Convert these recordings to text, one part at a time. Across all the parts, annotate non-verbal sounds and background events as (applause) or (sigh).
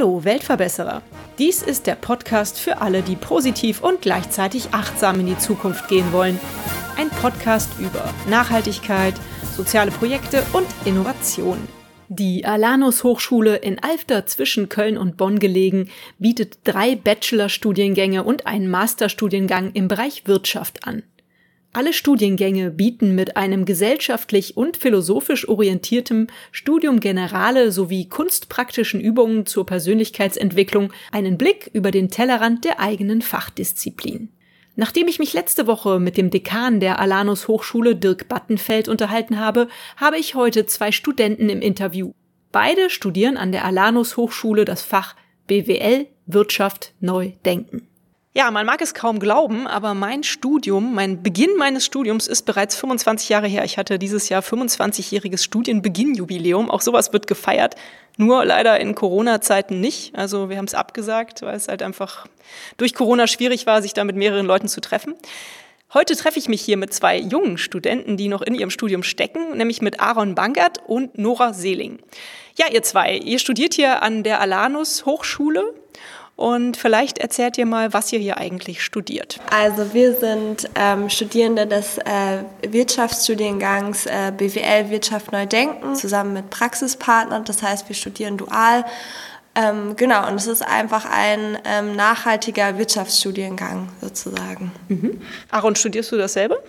Hallo Weltverbesserer. Dies ist der Podcast für alle, die positiv und gleichzeitig achtsam in die Zukunft gehen wollen. Ein Podcast über Nachhaltigkeit, soziale Projekte und Innovation. Die Alanus Hochschule in Alfter zwischen Köln und Bonn gelegen bietet drei Bachelorstudiengänge und einen Masterstudiengang im Bereich Wirtschaft an. Alle Studiengänge bieten mit einem gesellschaftlich und philosophisch orientiertem Studium Generale sowie kunstpraktischen Übungen zur Persönlichkeitsentwicklung einen Blick über den Tellerrand der eigenen Fachdisziplin. Nachdem ich mich letzte Woche mit dem Dekan der Alanus Hochschule Dirk Battenfeld unterhalten habe, habe ich heute zwei Studenten im Interview. Beide studieren an der Alanus Hochschule das Fach BWL Wirtschaft neu denken. Ja, man mag es kaum glauben, aber mein Studium, mein Beginn meines Studiums ist bereits 25 Jahre her. Ich hatte dieses Jahr 25-jähriges Studienbeginnjubiläum. Auch sowas wird gefeiert. Nur leider in Corona-Zeiten nicht. Also wir haben es abgesagt, weil es halt einfach durch Corona schwierig war, sich da mit mehreren Leuten zu treffen. Heute treffe ich mich hier mit zwei jungen Studenten, die noch in ihrem Studium stecken, nämlich mit Aaron Bangert und Nora Seeling. Ja, ihr zwei, ihr studiert hier an der Alanus Hochschule und vielleicht erzählt ihr mal, was ihr hier eigentlich studiert. Also wir sind ähm, Studierende des äh, Wirtschaftsstudiengangs äh, BWL Wirtschaft neu denken, zusammen mit Praxispartnern. Das heißt, wir studieren dual. Ähm, genau, und es ist einfach ein ähm, nachhaltiger Wirtschaftsstudiengang sozusagen. Mhm. Aaron, studierst du dasselbe?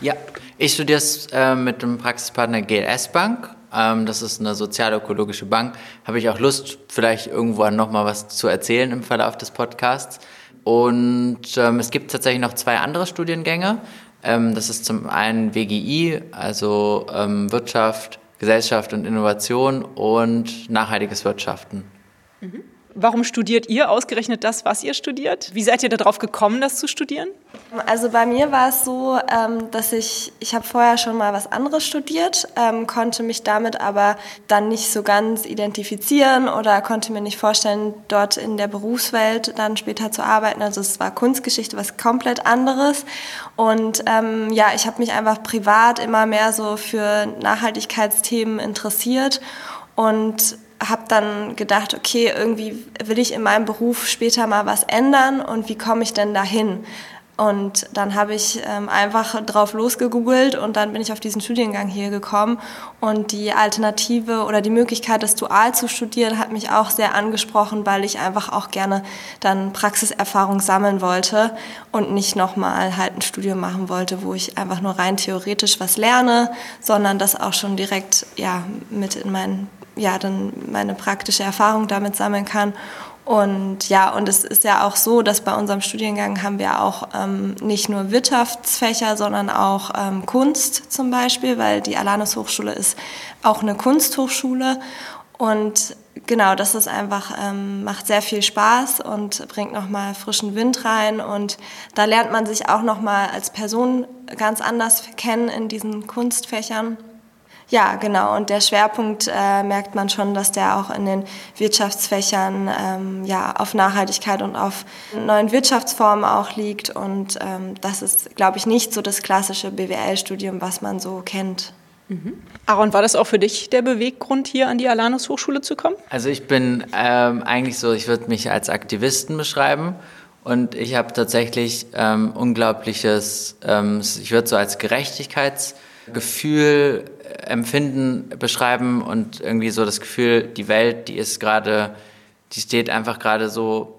Ja, ich studiere es äh, mit dem Praxispartner GLS Bank ähm, das ist eine sozialökologische Bank. Habe ich auch Lust, vielleicht irgendwann nochmal was zu erzählen im Verlauf des Podcasts. Und ähm, es gibt tatsächlich noch zwei andere Studiengänge. Ähm, das ist zum einen WGI, also ähm, Wirtschaft, Gesellschaft und Innovation und nachhaltiges Wirtschaften. Mhm. Warum studiert ihr ausgerechnet das, was ihr studiert? Wie seid ihr darauf gekommen, das zu studieren? Also bei mir war es so, ähm, dass ich, ich habe vorher schon mal was anderes studiert, ähm, konnte mich damit aber dann nicht so ganz identifizieren oder konnte mir nicht vorstellen, dort in der Berufswelt dann später zu arbeiten. Also es war Kunstgeschichte, was komplett anderes. Und ähm, ja, ich habe mich einfach privat immer mehr so für Nachhaltigkeitsthemen interessiert und habe dann gedacht, okay, irgendwie will ich in meinem Beruf später mal was ändern und wie komme ich denn dahin? Und dann habe ich ähm, einfach drauf losgegoogelt und dann bin ich auf diesen Studiengang hier gekommen. Und die Alternative oder die Möglichkeit, das dual zu studieren, hat mich auch sehr angesprochen, weil ich einfach auch gerne dann Praxiserfahrung sammeln wollte und nicht nochmal halt ein Studium machen wollte, wo ich einfach nur rein theoretisch was lerne, sondern das auch schon direkt ja, mit in meinen ja, dann meine praktische Erfahrung damit sammeln kann. Und ja, und es ist ja auch so, dass bei unserem Studiengang haben wir auch ähm, nicht nur Wirtschaftsfächer, sondern auch ähm, Kunst zum Beispiel, weil die Alanus Hochschule ist auch eine Kunsthochschule. Und genau, das ist einfach, ähm, macht sehr viel Spaß und bringt nochmal frischen Wind rein. Und da lernt man sich auch nochmal als Person ganz anders kennen in diesen Kunstfächern. Ja, genau. Und der Schwerpunkt äh, merkt man schon, dass der auch in den Wirtschaftsfächern ähm, ja, auf Nachhaltigkeit und auf neuen Wirtschaftsformen auch liegt. Und ähm, das ist, glaube ich, nicht so das klassische BWL-Studium, was man so kennt. Mhm. Aaron, war das auch für dich der Beweggrund, hier an die Alanus Hochschule zu kommen? Also ich bin ähm, eigentlich so, ich würde mich als Aktivisten beschreiben. Und ich habe tatsächlich ähm, unglaubliches, ähm, ich würde so als Gerechtigkeitsgefühl Empfinden beschreiben und irgendwie so das Gefühl, die Welt, die ist gerade, die steht einfach gerade so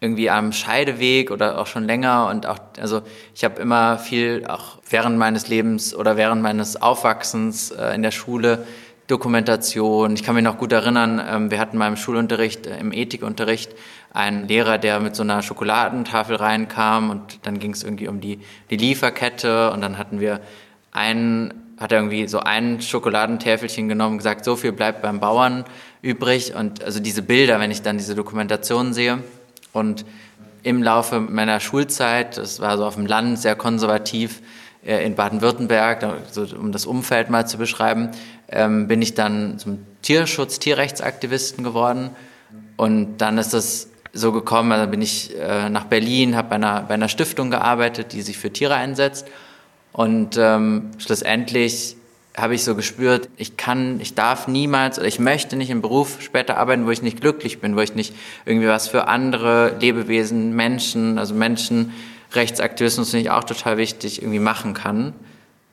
irgendwie am Scheideweg oder auch schon länger und auch, also ich habe immer viel auch während meines Lebens oder während meines Aufwachsens äh, in der Schule Dokumentation. Ich kann mich noch gut erinnern, ähm, wir hatten mal im Schulunterricht, äh, im Ethikunterricht einen Lehrer, der mit so einer Schokoladentafel reinkam und dann ging es irgendwie um die, die Lieferkette und dann hatten wir einen hat er irgendwie so ein Schokoladentäfelchen genommen und gesagt, so viel bleibt beim Bauern übrig. Und also diese Bilder, wenn ich dann diese Dokumentation sehe und im Laufe meiner Schulzeit, das war so auf dem Land sehr konservativ äh, in Baden-Württemberg, um das Umfeld mal zu beschreiben, ähm, bin ich dann zum Tierschutz, Tierrechtsaktivisten geworden. Und dann ist das so gekommen, also bin ich äh, nach Berlin, habe bei einer, bei einer Stiftung gearbeitet, die sich für Tiere einsetzt. Und ähm, schlussendlich habe ich so gespürt, ich kann, ich darf niemals oder ich möchte nicht im Beruf später arbeiten, wo ich nicht glücklich bin, wo ich nicht irgendwie was für andere Lebewesen, Menschen, also Menschenrechtsaktivismus finde ich auch total wichtig, irgendwie machen kann.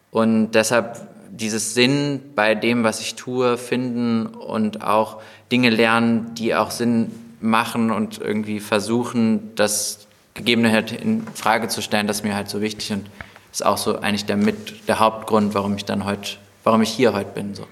Und deshalb dieses Sinn bei dem, was ich tue, finden und auch Dinge lernen, die auch Sinn machen und irgendwie versuchen, das Gegebene halt in Frage zu stellen, das ist mir halt so wichtig und ist auch so eigentlich der mit der Hauptgrund, warum ich dann heute, warum ich hier heute bin. So.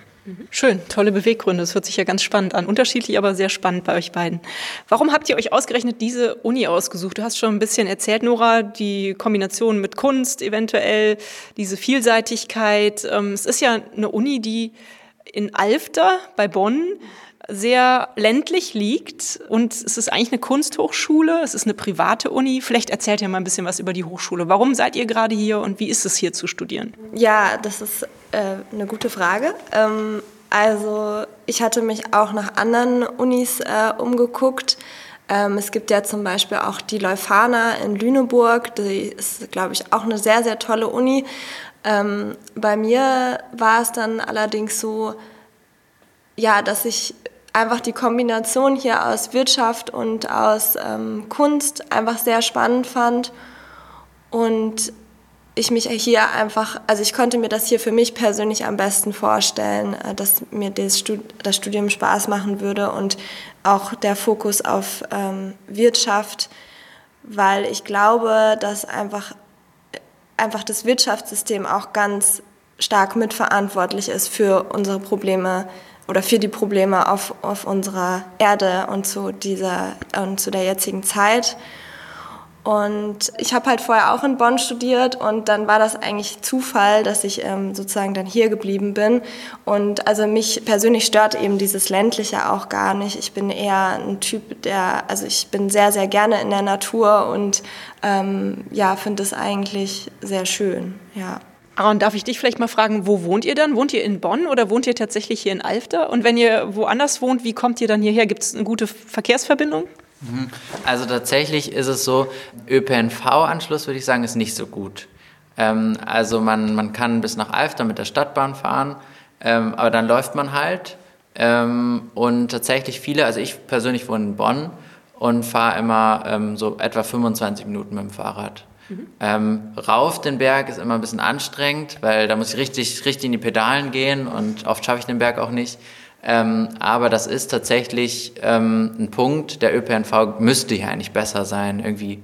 Schön, tolle Beweggründe. Das hört sich ja ganz spannend an. Unterschiedlich, aber sehr spannend bei euch beiden. Warum habt ihr euch ausgerechnet diese Uni ausgesucht? Du hast schon ein bisschen erzählt, Nora, die Kombination mit Kunst eventuell, diese Vielseitigkeit. Ähm, es ist ja eine Uni, die in Alfter bei Bonn sehr ländlich liegt und es ist eigentlich eine Kunsthochschule, es ist eine private Uni. Vielleicht erzählt ihr mal ein bisschen was über die Hochschule. Warum seid ihr gerade hier und wie ist es hier zu studieren? Ja, das ist äh, eine gute Frage. Ähm, also ich hatte mich auch nach anderen Unis äh, umgeguckt. Ähm, es gibt ja zum Beispiel auch die Leuphana in Lüneburg, die ist, glaube ich, auch eine sehr, sehr tolle Uni. Ähm, bei mir war es dann allerdings so, ja, dass ich einfach die Kombination hier aus Wirtschaft und aus ähm, Kunst einfach sehr spannend fand. Und ich mich hier einfach, also ich konnte mir das hier für mich persönlich am besten vorstellen, äh, dass mir das, Studium Spaß machen würde und auch der Fokus auf ähm, Wirtschaft, weil ich glaube, dass einfach, einfach das Wirtschaftssystem auch ganz stark mitverantwortlich ist für unsere Probleme oder für die Probleme auf, auf unserer Erde und zu, dieser, und zu der jetzigen Zeit. Und ich habe halt vorher auch in Bonn studiert und dann war das eigentlich Zufall, dass ich ähm, sozusagen dann hier geblieben bin. Und also mich persönlich stört eben dieses ländliche auch gar nicht. Ich bin eher ein Typ, der, also ich bin sehr, sehr gerne in der Natur und ähm, ja, finde es eigentlich sehr schön, ja. Aaron, darf ich dich vielleicht mal fragen, wo wohnt ihr dann? Wohnt ihr in Bonn oder wohnt ihr tatsächlich hier in Alfter? Und wenn ihr woanders wohnt, wie kommt ihr dann hierher? Gibt es eine gute Verkehrsverbindung? Mhm. Also tatsächlich ist es so, ÖPNV-Anschluss würde ich sagen, ist nicht so gut. Ähm, also man, man kann bis nach Alfter mit der Stadtbahn fahren, ähm, aber dann läuft man halt. Ähm, und tatsächlich viele, also ich persönlich wohne in Bonn und fahre immer ähm, so etwa 25 Minuten mit dem Fahrrad. Mhm. Ähm, rauf den Berg ist immer ein bisschen anstrengend, weil da muss ich richtig, richtig in die Pedalen gehen und oft schaffe ich den Berg auch nicht. Ähm, aber das ist tatsächlich ähm, ein Punkt, der ÖPNV müsste hier eigentlich besser sein, irgendwie.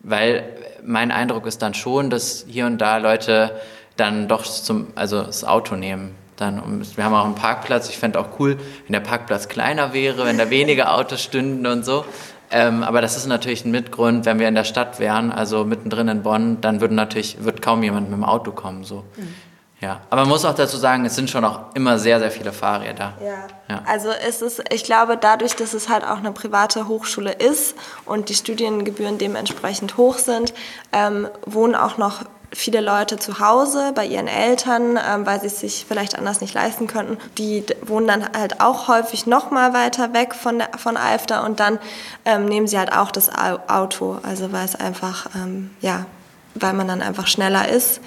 Weil mein Eindruck ist dann schon, dass hier und da Leute dann doch zum, also das Auto nehmen. Dann, wir haben auch einen Parkplatz. Ich fände auch cool, wenn der Parkplatz kleiner wäre, wenn da weniger Autos stünden und so. Ähm, aber das ist natürlich ein Mitgrund, wenn wir in der Stadt wären, also mittendrin in Bonn, dann würde natürlich wird kaum jemand mit dem Auto kommen. So. Mhm. Ja, aber man muss auch dazu sagen, es sind schon auch immer sehr, sehr viele Fahrräder. Ja. ja. Also es ist, ich glaube, dadurch, dass es halt auch eine private Hochschule ist und die Studiengebühren dementsprechend hoch sind, ähm, wohnen auch noch viele Leute zu Hause bei ihren Eltern, ähm, weil sie es sich vielleicht anders nicht leisten könnten. Die wohnen dann halt auch häufig noch mal weiter weg von, der, von Alfter und dann ähm, nehmen sie halt auch das Auto, also weil es einfach, ähm, ja, weil man dann einfach schneller ist.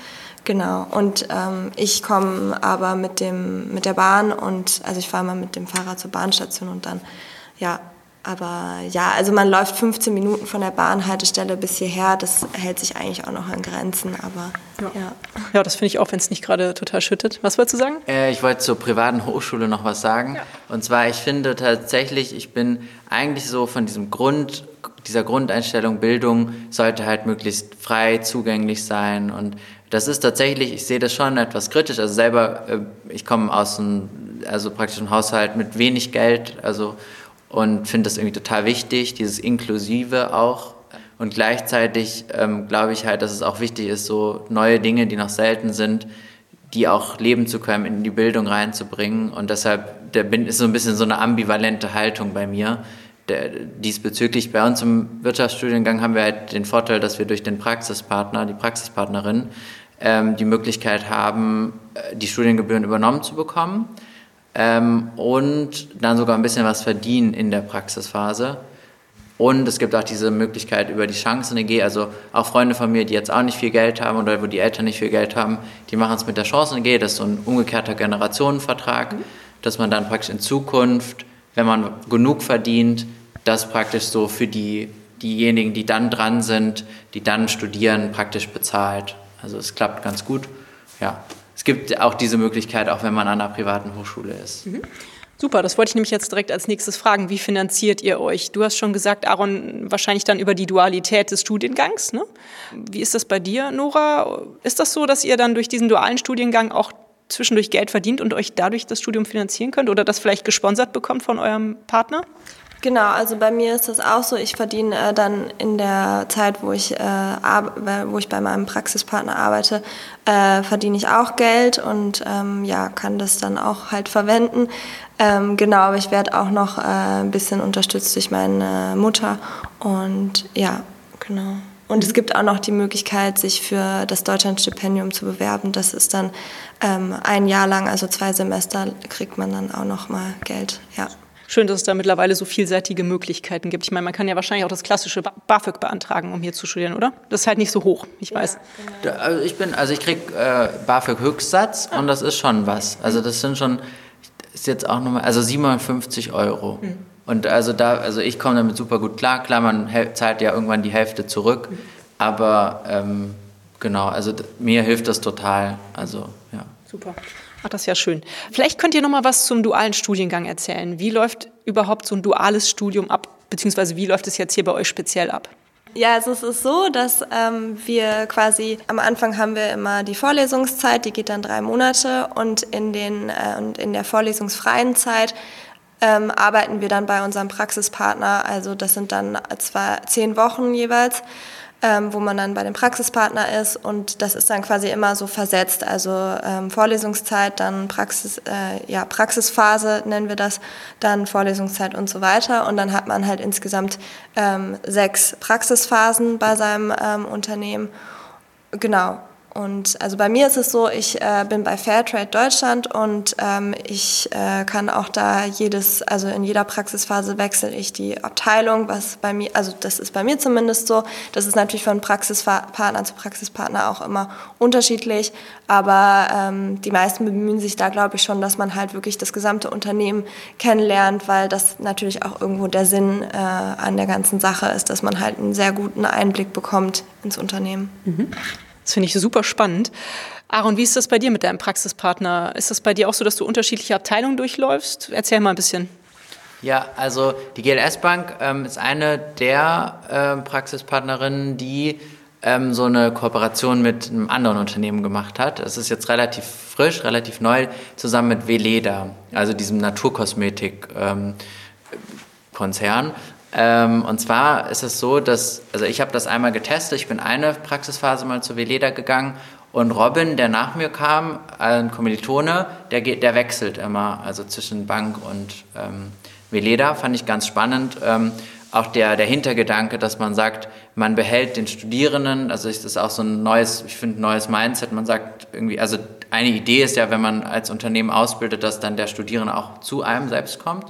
Genau. Und ähm, ich komme aber mit dem mit der Bahn und also ich fahre mal mit dem Fahrrad zur Bahnstation und dann ja aber ja, also man läuft 15 Minuten von der Bahnhaltestelle bis hierher. Das hält sich eigentlich auch noch an Grenzen. Aber ja, ja. ja das finde ich auch, wenn es nicht gerade total schüttet. Was wolltest du sagen? Äh, ich wollte zur privaten Hochschule noch was sagen. Ja. Und zwar, ich finde tatsächlich, ich bin eigentlich so von diesem Grund, dieser Grundeinstellung, Bildung sollte halt möglichst frei zugänglich sein. Und das ist tatsächlich, ich sehe das schon etwas kritisch. Also selber, äh, ich komme aus einem, also praktisch einem Haushalt mit wenig Geld. Also und finde das irgendwie total wichtig, dieses Inklusive auch. Und gleichzeitig ähm, glaube ich halt, dass es auch wichtig ist, so neue Dinge, die noch selten sind, die auch leben zu können, in die Bildung reinzubringen. Und deshalb der ist so ein bisschen so eine ambivalente Haltung bei mir. Der, diesbezüglich bei uns im Wirtschaftsstudiengang haben wir halt den Vorteil, dass wir durch den Praxispartner, die Praxispartnerin, ähm, die Möglichkeit haben, äh, die Studiengebühren übernommen zu bekommen ähm, und dann sogar ein bisschen was verdienen in der Praxisphase. Und es gibt auch diese Möglichkeit über die Chancen-EG, also auch Freunde von mir, die jetzt auch nicht viel Geld haben oder wo die Eltern nicht viel Geld haben, die machen es mit der Chancen-EG, das ist so ein umgekehrter Generationenvertrag, mhm. dass man dann praktisch in Zukunft, wenn man genug verdient, das praktisch so für die, diejenigen, die dann dran sind, die dann studieren, praktisch bezahlt. Also es klappt ganz gut. Ja. Es gibt auch diese Möglichkeit, auch wenn man an einer privaten Hochschule ist. Mhm. Super, das wollte ich nämlich jetzt direkt als nächstes fragen. Wie finanziert ihr euch? Du hast schon gesagt, Aaron, wahrscheinlich dann über die Dualität des Studiengangs. Ne? Wie ist das bei dir, Nora? Ist das so, dass ihr dann durch diesen dualen Studiengang auch zwischendurch Geld verdient und euch dadurch das Studium finanzieren könnt oder das vielleicht gesponsert bekommt von eurem Partner? Genau, also bei mir ist das auch so. Ich verdiene äh, dann in der Zeit, wo ich, äh, wo ich bei meinem Praxispartner arbeite, äh, verdiene ich auch Geld und ähm, ja, kann das dann auch halt verwenden. Ähm, genau, aber ich werde auch noch äh, ein bisschen unterstützt durch meine Mutter und ja, genau. Und es gibt auch noch die Möglichkeit, sich für das Deutschlandstipendium zu bewerben. Das ist dann ähm, ein Jahr lang, also zwei Semester, kriegt man dann auch noch mal Geld. Ja schön, dass es da mittlerweile so vielseitige Möglichkeiten gibt. Ich meine, man kann ja wahrscheinlich auch das klassische BAföG beantragen, um hier zu studieren, oder? Das ist halt nicht so hoch, ich weiß. Ja, genau. also ich bin, also ich krieg äh, BAföG Höchstsatz ah. und das ist schon was. Also das sind schon, ist jetzt auch nochmal, also 750 Euro. Mhm. Und also da, also ich komme damit super gut klar. Klar, man zahlt ja irgendwann die Hälfte zurück, mhm. aber ähm, genau, also mir hilft das total. Also ja. Super. Ach, das ist ja schön. Vielleicht könnt ihr noch mal was zum dualen Studiengang erzählen. Wie läuft überhaupt so ein duales Studium ab, beziehungsweise wie läuft es jetzt hier bei euch speziell ab? Ja, also es ist so, dass ähm, wir quasi am Anfang haben wir immer die Vorlesungszeit, die geht dann drei Monate und in, den, äh, und in der vorlesungsfreien Zeit ähm, arbeiten wir dann bei unserem Praxispartner. Also das sind dann zwei, zehn Wochen jeweils ähm, wo man dann bei dem Praxispartner ist und das ist dann quasi immer so versetzt, also ähm, Vorlesungszeit, dann Praxis, äh, ja, Praxisphase nennen wir das, dann Vorlesungszeit und so weiter. Und dann hat man halt insgesamt ähm, sechs Praxisphasen bei seinem ähm, Unternehmen. Genau, und also bei mir ist es so, ich äh, bin bei Fairtrade Deutschland und ähm, ich äh, kann auch da jedes, also in jeder Praxisphase wechsle ich die Abteilung, was bei mir, also das ist bei mir zumindest so. Das ist natürlich von Praxispartner zu Praxispartner auch immer unterschiedlich, aber ähm, die meisten bemühen sich da, glaube ich, schon, dass man halt wirklich das gesamte Unternehmen kennenlernt, weil das natürlich auch irgendwo der Sinn äh, an der ganzen Sache ist, dass man halt einen sehr guten Einblick bekommt ins Unternehmen. Mhm. Das finde ich super spannend. Aaron, wie ist das bei dir mit deinem Praxispartner? Ist das bei dir auch so, dass du unterschiedliche Abteilungen durchläufst? Erzähl mal ein bisschen. Ja, also die GLS Bank ähm, ist eine der ähm, Praxispartnerinnen, die ähm, so eine Kooperation mit einem anderen Unternehmen gemacht hat. Es ist jetzt relativ frisch, relativ neu, zusammen mit Veleda, also diesem Naturkosmetik-Konzern. Ähm, ähm, und zwar ist es so, dass, also ich habe das einmal getestet, ich bin eine Praxisphase mal zu Veleda gegangen und Robin, der nach mir kam, ein Kommilitone, der, geht, der wechselt immer, also zwischen Bank und ähm, Veleda, fand ich ganz spannend. Ähm, auch der, der Hintergedanke, dass man sagt, man behält den Studierenden, also ist das auch so ein neues, ich finde, neues Mindset, man sagt irgendwie, also eine Idee ist ja, wenn man als Unternehmen ausbildet, dass dann der Studierende auch zu einem selbst kommt.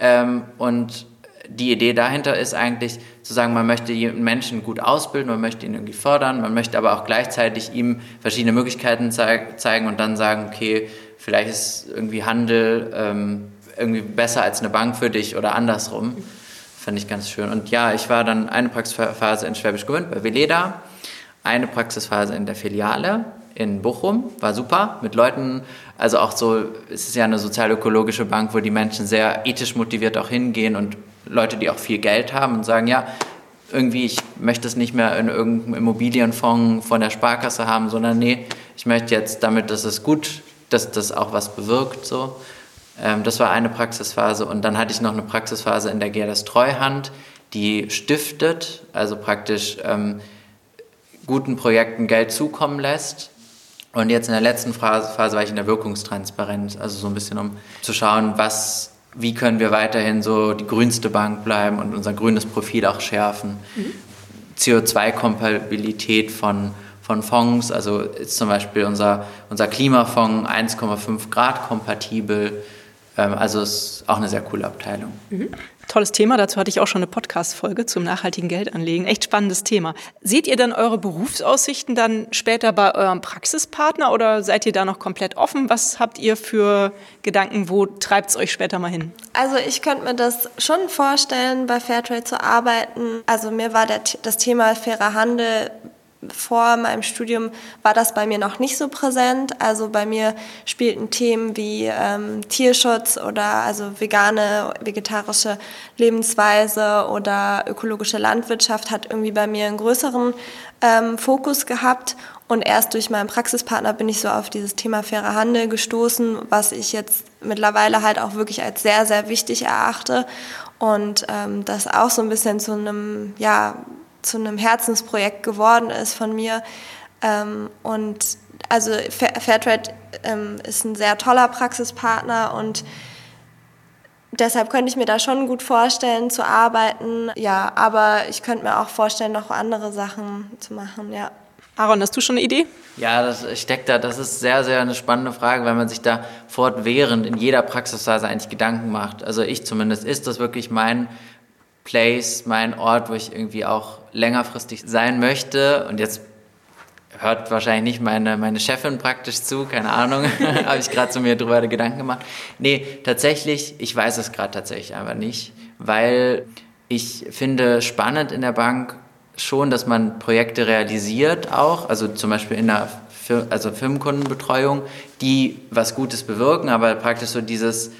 Ähm, und die Idee dahinter ist eigentlich zu sagen, man möchte jeden Menschen gut ausbilden, man möchte ihn irgendwie fördern, man möchte aber auch gleichzeitig ihm verschiedene Möglichkeiten zeig zeigen und dann sagen, okay, vielleicht ist irgendwie Handel ähm, irgendwie besser als eine Bank für dich oder andersrum. Fand ich ganz schön. Und ja, ich war dann eine Praxisphase in Schwäbisch Gmünd bei Veleda, eine Praxisphase in der Filiale in Bochum, war super, mit Leuten, also auch so, es ist ja eine sozialökologische Bank, wo die Menschen sehr ethisch motiviert auch hingehen und Leute, die auch viel Geld haben und sagen, ja, irgendwie, ich möchte es nicht mehr in irgendeinem Immobilienfonds von der Sparkasse haben, sondern nee, ich möchte jetzt damit, dass es gut, dass das auch was bewirkt, so. Ähm, das war eine Praxisphase und dann hatte ich noch eine Praxisphase in der GLS Treuhand, die stiftet, also praktisch ähm, guten Projekten Geld zukommen lässt. Und jetzt in der letzten Phase, Phase war ich in der Wirkungstransparenz, also so ein bisschen um zu schauen, was wie können wir weiterhin so die grünste Bank bleiben und unser grünes Profil auch schärfen. Mhm. CO2-Kompatibilität von, von Fonds, also ist zum Beispiel unser, unser Klimafonds 1,5 Grad kompatibel. Ähm, also ist auch eine sehr coole Abteilung. Mhm. Tolles Thema, dazu hatte ich auch schon eine Podcast-Folge zum nachhaltigen Geldanlegen. Echt spannendes Thema. Seht ihr dann eure Berufsaussichten dann später bei eurem Praxispartner oder seid ihr da noch komplett offen? Was habt ihr für Gedanken? Wo treibt es euch später mal hin? Also ich könnte mir das schon vorstellen, bei Fairtrade zu arbeiten. Also mir war das Thema fairer Handel vor meinem Studium war das bei mir noch nicht so präsent. Also bei mir spielten Themen wie ähm, Tierschutz oder also vegane, vegetarische Lebensweise oder ökologische Landwirtschaft hat irgendwie bei mir einen größeren ähm, Fokus gehabt. Und erst durch meinen Praxispartner bin ich so auf dieses Thema fairer Handel gestoßen, was ich jetzt mittlerweile halt auch wirklich als sehr, sehr wichtig erachte. Und ähm, das auch so ein bisschen zu einem, ja, zu einem Herzensprojekt geworden ist von mir. Ähm, und also Fairtrade ähm, ist ein sehr toller Praxispartner und deshalb könnte ich mir da schon gut vorstellen zu arbeiten. Ja, aber ich könnte mir auch vorstellen, noch andere Sachen zu machen, ja. Aaron, hast du schon eine Idee? Ja, das steckt da, das ist sehr, sehr eine spannende Frage, weil man sich da fortwährend in jeder Praxisphase eigentlich Gedanken macht. Also ich zumindest, ist das wirklich mein Place, mein Ort, wo ich irgendwie auch längerfristig sein möchte. Und jetzt hört wahrscheinlich nicht meine, meine Chefin praktisch zu, keine Ahnung, (laughs) habe ich gerade zu mir drüber Gedanken gemacht. Nee, tatsächlich, ich weiß es gerade tatsächlich einfach nicht, weil ich finde spannend in der Bank schon, dass man Projekte realisiert auch, also zum Beispiel in der Fir also Firmenkundenbetreuung, die was Gutes bewirken, aber praktisch so dieses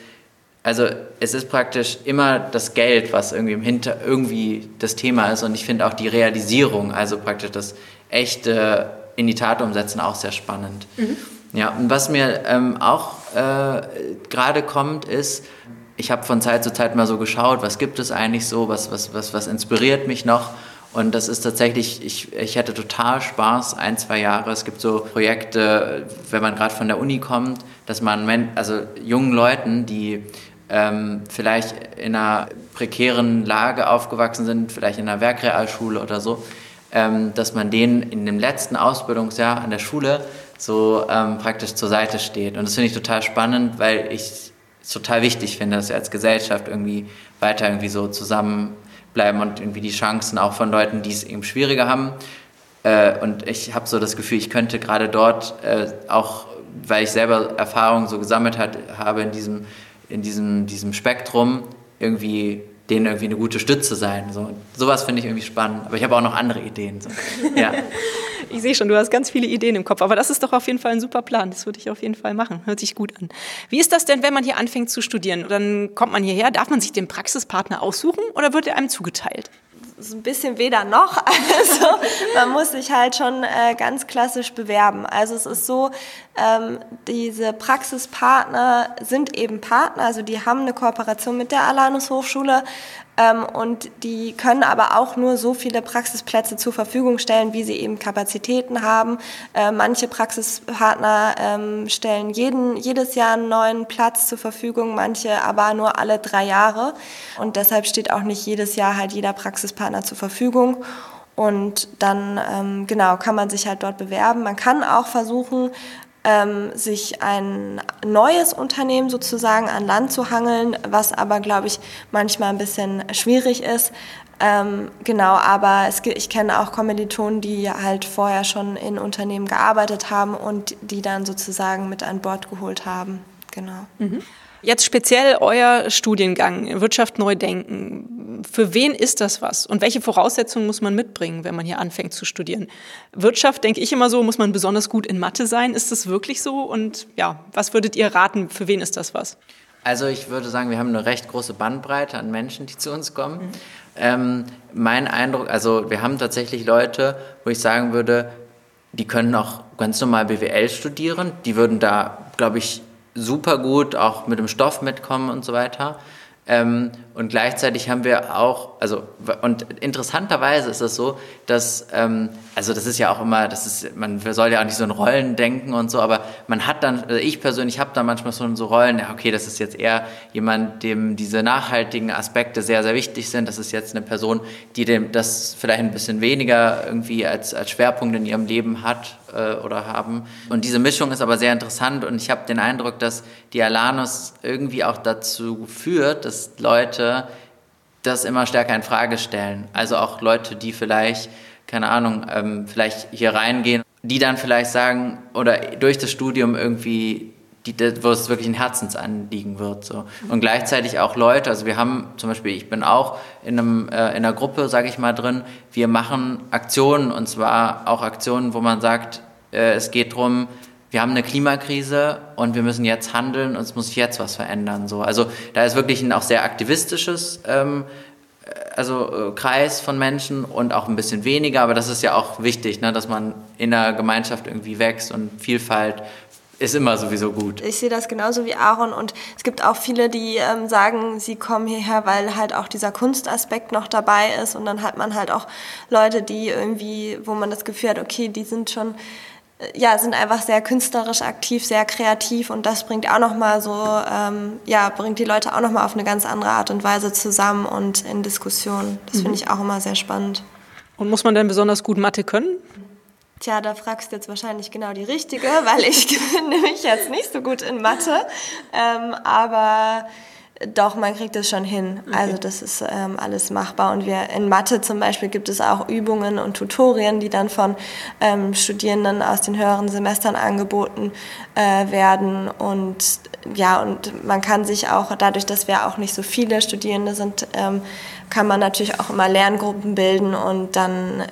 also es ist praktisch immer das Geld, was irgendwie im Hinter irgendwie das Thema ist und ich finde auch die Realisierung, also praktisch das echte in die Tat umsetzen auch sehr spannend. Mhm. Ja, und was mir ähm, auch äh, gerade kommt, ist, ich habe von Zeit zu Zeit mal so geschaut, was gibt es eigentlich so, was, was, was, was inspiriert mich noch. Und das ist tatsächlich, ich, ich hätte total Spaß, ein, zwei Jahre. Es gibt so Projekte, wenn man gerade von der Uni kommt, dass man, also jungen Leuten, die ähm, vielleicht in einer prekären Lage aufgewachsen sind, vielleicht in einer Werkrealschule oder so, ähm, dass man denen in dem letzten Ausbildungsjahr an der Schule so ähm, praktisch zur Seite steht. Und das finde ich total spannend, weil ich es total wichtig finde, dass wir als Gesellschaft irgendwie weiter irgendwie so zusammenbleiben und irgendwie die Chancen auch von Leuten, die es eben schwieriger haben. Äh, und ich habe so das Gefühl, ich könnte gerade dort äh, auch, weil ich selber Erfahrungen so gesammelt hat, habe in diesem in diesem, diesem Spektrum irgendwie denen irgendwie eine gute Stütze sein. So, sowas finde ich irgendwie spannend. Aber ich habe auch noch andere Ideen. So. (laughs) Ja. ich sehe schon, du hast ganz viele Ideen im Kopf. Aber das ist doch auf jeden Fall ein super Plan. Das würde ich auf jeden Fall machen. Hört sich gut an. Wie ist das denn, wenn man hier anfängt zu studieren? Dann kommt man hierher. Darf man sich den Praxispartner aussuchen oder wird er einem zugeteilt? So ein bisschen weder noch. (laughs) Also man muss sich halt schon äh, ganz klassisch bewerben. Also es ist so, ähm, diese Praxispartner sind eben Partner, also die haben eine Kooperation mit der Alanus Hochschule ähm, und die können aber auch nur so viele Praxisplätze zur Verfügung stellen, wie sie eben Kapazitäten haben. Äh, manche Praxispartner ähm, stellen jeden, jedes Jahr einen neuen Platz zur Verfügung, manche aber nur alle drei Jahre. Und deshalb steht auch nicht jedes Jahr halt jeder Praxispartner zur Verfügung. Und dann ähm, genau kann man sich halt dort bewerben. Man kann auch versuchen, ähm, sich ein neues Unternehmen sozusagen an Land zu hangeln, was aber, glaube ich, manchmal ein bisschen schwierig ist. Ähm, genau, aber es, ich kenne auch Kommilitonen, die halt vorher schon in Unternehmen gearbeitet haben und die dann sozusagen mit an Bord geholt haben. Genau. Mhm. Jetzt speziell euer Studiengang, Wirtschaft neu denken. Für wen ist das was? Und welche Voraussetzungen muss man mitbringen, wenn man hier anfängt zu studieren? Wirtschaft, denke ich immer so, muss man besonders gut in Mathe sein. Ist das wirklich so? Und ja, was würdet ihr raten, für wen ist das was? Also ich würde sagen, wir haben eine recht große Bandbreite an Menschen, die zu uns kommen. Mhm. Ähm, mein Eindruck, also wir haben tatsächlich Leute, wo ich sagen würde, die können auch ganz normal BWL studieren. Die würden da, glaube ich, super gut auch mit dem Stoff mitkommen und so weiter. Ähm, und gleichzeitig haben wir auch, also und interessanterweise ist es so, dass, ähm, also das ist ja auch immer, das ist, man soll ja auch nicht so in Rollen denken und so, aber man hat dann, also ich persönlich habe da manchmal so, so Rollen, ja okay, das ist jetzt eher jemand, dem diese nachhaltigen Aspekte sehr, sehr wichtig sind, das ist jetzt eine Person, die dem das vielleicht ein bisschen weniger irgendwie als, als Schwerpunkt in ihrem Leben hat äh, oder haben. Und diese Mischung ist aber sehr interessant und ich habe den Eindruck, dass die Alanus irgendwie auch dazu führt, dass Leute das immer stärker in Frage stellen. Also auch Leute, die vielleicht, keine Ahnung, ähm, vielleicht hier reingehen, die dann vielleicht sagen, oder durch das Studium irgendwie die, wo es wirklich ein Herzensanliegen wird. So. Und gleichzeitig auch Leute, also wir haben zum Beispiel, ich bin auch in, einem, äh, in einer Gruppe, sage ich mal, drin, wir machen Aktionen und zwar auch Aktionen, wo man sagt, äh, es geht darum, wir haben eine Klimakrise und wir müssen jetzt handeln und es muss sich jetzt was verändern. So. Also da ist wirklich ein auch sehr aktivistisches ähm, äh, also, äh, Kreis von Menschen und auch ein bisschen weniger, aber das ist ja auch wichtig, ne, dass man in der Gemeinschaft irgendwie wächst und Vielfalt ist immer sowieso gut. Ich sehe das genauso wie Aaron und es gibt auch viele, die ähm, sagen, sie kommen hierher, weil halt auch dieser Kunstaspekt noch dabei ist und dann hat man halt auch Leute, die irgendwie, wo man das Gefühl hat, okay, die sind schon ja, sind einfach sehr künstlerisch aktiv, sehr kreativ und das bringt auch nochmal so, ähm, ja, bringt die Leute auch nochmal auf eine ganz andere Art und Weise zusammen und in Diskussionen. Das mhm. finde ich auch immer sehr spannend. Und muss man denn besonders gut Mathe können? Tja, da fragst du jetzt wahrscheinlich genau die richtige, weil ich (laughs) bin nämlich jetzt nicht so gut in Mathe, ähm, aber doch, man kriegt es schon hin. Okay. Also das ist ähm, alles machbar. Und wir in Mathe zum Beispiel gibt es auch Übungen und Tutorien, die dann von ähm, Studierenden aus den höheren Semestern angeboten äh, werden. Und ja, und man kann sich auch, dadurch, dass wir auch nicht so viele Studierende sind, ähm, kann man natürlich auch immer Lerngruppen bilden und dann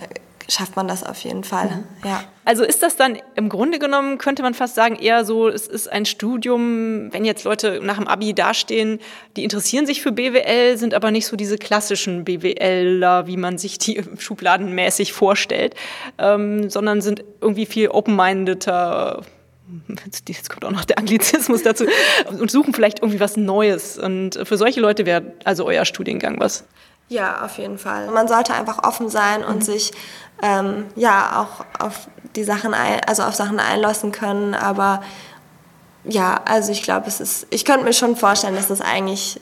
schafft man das auf jeden Fall. Mhm. Ja. Also ist das dann im Grunde genommen, könnte man fast sagen, eher so, es ist ein Studium, wenn jetzt Leute nach dem Abi dastehen, die interessieren sich für BWL, sind aber nicht so diese klassischen BWLer, wie man sich die (laughs) schubladenmäßig vorstellt, ähm, sondern sind irgendwie viel open-mindeter jetzt kommt auch noch der Anglizismus dazu, und suchen vielleicht irgendwie was Neues. Und für solche Leute wäre also euer Studiengang was. Ja, auf jeden Fall. Man sollte einfach offen sein und mhm. sich ähm, ja auch auf die Sachen, ein, also auf Sachen einlassen können. Aber ja, also ich glaube, es ist, ich könnte mir schon vorstellen, dass das eigentlich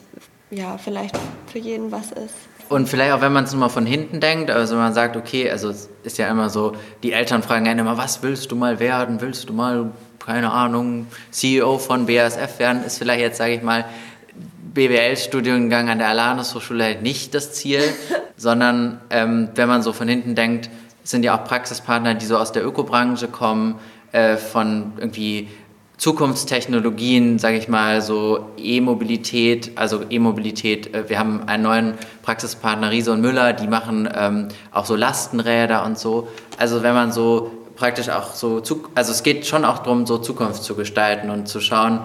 ja vielleicht für jeden was ist. Und vielleicht auch, wenn man es mal von hinten denkt, also man sagt, okay, also es ist ja immer so, die Eltern fragen einen immer, was willst du mal werden? Willst du mal, keine Ahnung, CEO von BASF werden? Ist vielleicht jetzt, sage ich mal, BWL-Studiengang an der Alanus Hochschule halt nicht das Ziel, (laughs) sondern ähm, wenn man so von hinten denkt, sind ja auch Praxispartner, die so aus der Ökobranche kommen, äh, von irgendwie Zukunftstechnologien, sage ich mal, so E-Mobilität, also E-Mobilität. Äh, wir haben einen neuen Praxispartner, Riese und Müller, die machen ähm, auch so Lastenräder und so. Also wenn man so praktisch auch so, also es geht schon auch darum, so Zukunft zu gestalten und zu schauen,